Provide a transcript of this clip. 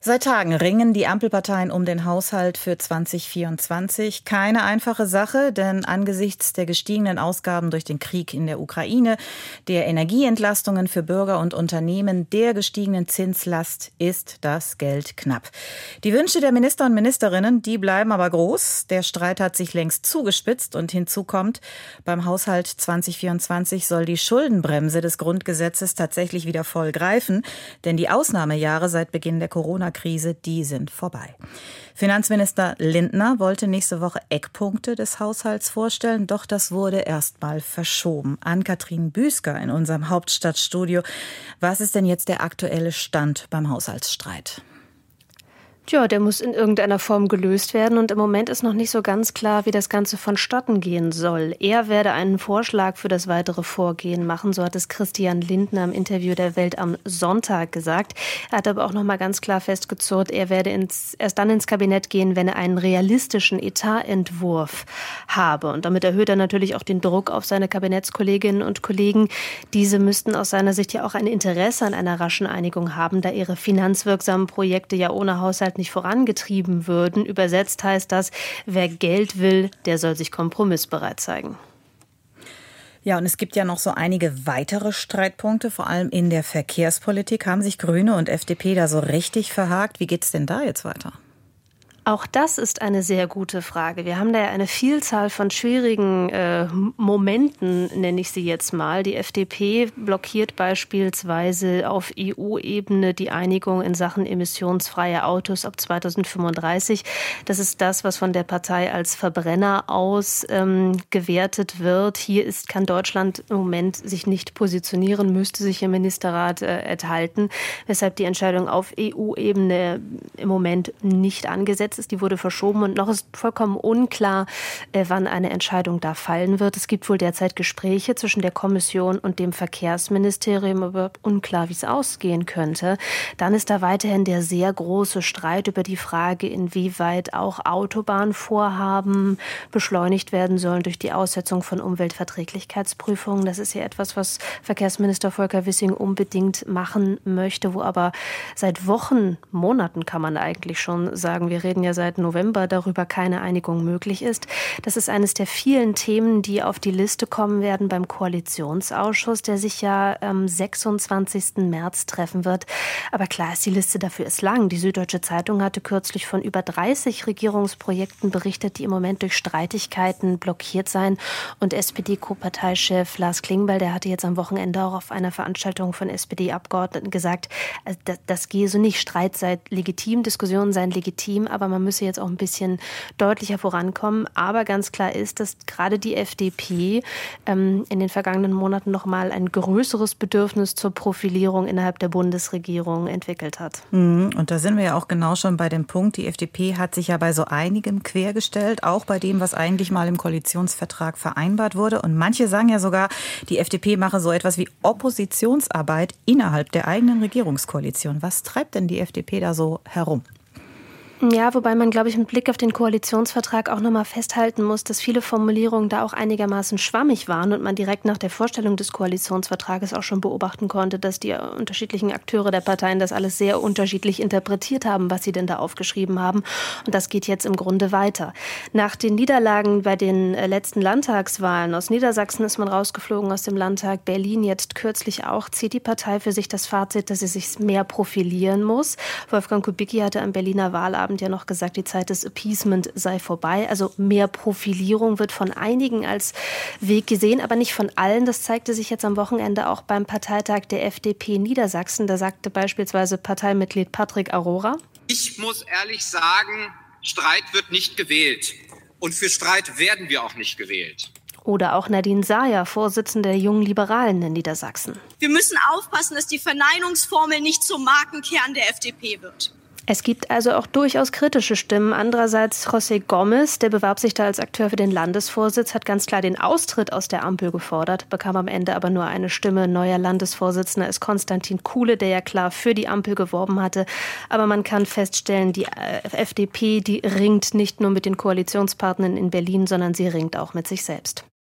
Seit Tagen ringen die Ampelparteien um den Haushalt für 2024. Keine einfache Sache, denn angesichts der gestiegenen Ausgaben durch den Krieg in der Ukraine, der Energieentlastungen für Bürger und Unternehmen, der gestiegenen Zinslast ist das Geld knapp. Die Wünsche der Minister und Ministerinnen, die bleiben aber groß. Der Streit hat sich längst zugespitzt und hinzu kommt, beim Haushalt 2024 soll die Schuldenbremse des Grundgesetzes tatsächlich wieder voll greifen, denn die Ausnahmejahre seit Beginn der Corona Corona-Krise, die sind vorbei. Finanzminister Lindner wollte nächste Woche Eckpunkte des Haushalts vorstellen, doch das wurde erstmal verschoben. An Kathrin Büsker in unserem Hauptstadtstudio. Was ist denn jetzt der aktuelle Stand beim Haushaltsstreit? Ja, der muss in irgendeiner Form gelöst werden und im Moment ist noch nicht so ganz klar, wie das Ganze vonstatten gehen soll. Er werde einen Vorschlag für das weitere Vorgehen machen, so hat es Christian Lindner im Interview der Welt am Sonntag gesagt. Er hat aber auch noch mal ganz klar festgezurrt, er werde ins, erst dann ins Kabinett gehen, wenn er einen realistischen Etatentwurf habe. Und damit erhöht er natürlich auch den Druck auf seine Kabinettskolleginnen und Kollegen. Diese müssten aus seiner Sicht ja auch ein Interesse an einer raschen Einigung haben, da ihre finanzwirksamen Projekte ja ohne Haushalt nicht vorangetrieben würden. Übersetzt heißt das, wer Geld will, der soll sich kompromissbereit zeigen. Ja, und es gibt ja noch so einige weitere Streitpunkte, vor allem in der Verkehrspolitik. Haben sich Grüne und FDP da so richtig verhakt? Wie geht es denn da jetzt weiter? Auch das ist eine sehr gute Frage. Wir haben da ja eine Vielzahl von schwierigen äh, Momenten, nenne ich sie jetzt mal. Die FDP blockiert beispielsweise auf EU-Ebene die Einigung in Sachen emissionsfreie Autos ab 2035. Das ist das, was von der Partei als Verbrenner aus ähm, gewertet wird. Hier ist, kann Deutschland im Moment sich nicht positionieren, müsste sich im Ministerrat äh, enthalten, weshalb die Entscheidung auf EU-Ebene im Moment nicht angesetzt ist. Die wurde verschoben und noch ist vollkommen unklar, äh, wann eine Entscheidung da fallen wird. Es gibt wohl derzeit Gespräche zwischen der Kommission und dem Verkehrsministerium, aber unklar, wie es ausgehen könnte. Dann ist da weiterhin der sehr große Streit über die Frage, inwieweit auch Autobahnvorhaben beschleunigt werden sollen durch die Aussetzung von Umweltverträglichkeitsprüfungen. Das ist ja etwas, was Verkehrsminister Volker Wissing unbedingt machen möchte, wo aber seit Wochen, Monaten kann man eigentlich schon sagen, wir reden ja ja seit November darüber keine Einigung möglich ist. Das ist eines der vielen Themen, die auf die Liste kommen werden beim Koalitionsausschuss, der sich ja am 26. März treffen wird. Aber klar ist, die Liste dafür ist lang. Die Süddeutsche Zeitung hatte kürzlich von über 30 Regierungsprojekten berichtet, die im Moment durch Streitigkeiten blockiert seien. Und SPD-Co-Parteichef Lars Klingbeil, der hatte jetzt am Wochenende auch auf einer Veranstaltung von SPD-Abgeordneten gesagt, äh, das, das gehe so nicht. Streit sei legitim, Diskussionen seien legitim, aber man man müsse jetzt auch ein bisschen deutlicher vorankommen. Aber ganz klar ist, dass gerade die FDP ähm, in den vergangenen Monaten noch mal ein größeres Bedürfnis zur Profilierung innerhalb der Bundesregierung entwickelt hat. Mhm. Und da sind wir ja auch genau schon bei dem Punkt. Die FDP hat sich ja bei so einigem quergestellt, auch bei dem, was eigentlich mal im Koalitionsvertrag vereinbart wurde. Und manche sagen ja sogar, die FDP mache so etwas wie Oppositionsarbeit innerhalb der eigenen Regierungskoalition. Was treibt denn die FDP da so herum? Ja, wobei man, glaube ich, mit Blick auf den Koalitionsvertrag auch nochmal festhalten muss, dass viele Formulierungen da auch einigermaßen schwammig waren und man direkt nach der Vorstellung des Koalitionsvertrages auch schon beobachten konnte, dass die unterschiedlichen Akteure der Parteien das alles sehr unterschiedlich interpretiert haben, was sie denn da aufgeschrieben haben. Und das geht jetzt im Grunde weiter. Nach den Niederlagen bei den äh, letzten Landtagswahlen aus Niedersachsen ist man rausgeflogen aus dem Landtag. Berlin jetzt kürzlich auch zieht die Partei für sich das Fazit, dass sie sich mehr profilieren muss. Wolfgang Kubicki hatte am Berliner Wahlabend Abend ja noch gesagt, die Zeit des Appeasement sei vorbei. Also mehr Profilierung wird von einigen als Weg gesehen, aber nicht von allen. Das zeigte sich jetzt am Wochenende auch beim Parteitag der FDP Niedersachsen. Da sagte beispielsweise Parteimitglied Patrick Aurora. Ich muss ehrlich sagen, Streit wird nicht gewählt. Und für Streit werden wir auch nicht gewählt. Oder auch Nadine Sayer, Vorsitzende der Jungen Liberalen in Niedersachsen. Wir müssen aufpassen, dass die Verneinungsformel nicht zum Markenkern der FDP wird. Es gibt also auch durchaus kritische Stimmen. Andererseits José Gomez, der bewarb sich da als Akteur für den Landesvorsitz, hat ganz klar den Austritt aus der Ampel gefordert, bekam am Ende aber nur eine Stimme. Neuer Landesvorsitzender ist Konstantin Kuhle, der ja klar für die Ampel geworben hatte. Aber man kann feststellen, die äh, FDP, die ringt nicht nur mit den Koalitionspartnern in Berlin, sondern sie ringt auch mit sich selbst.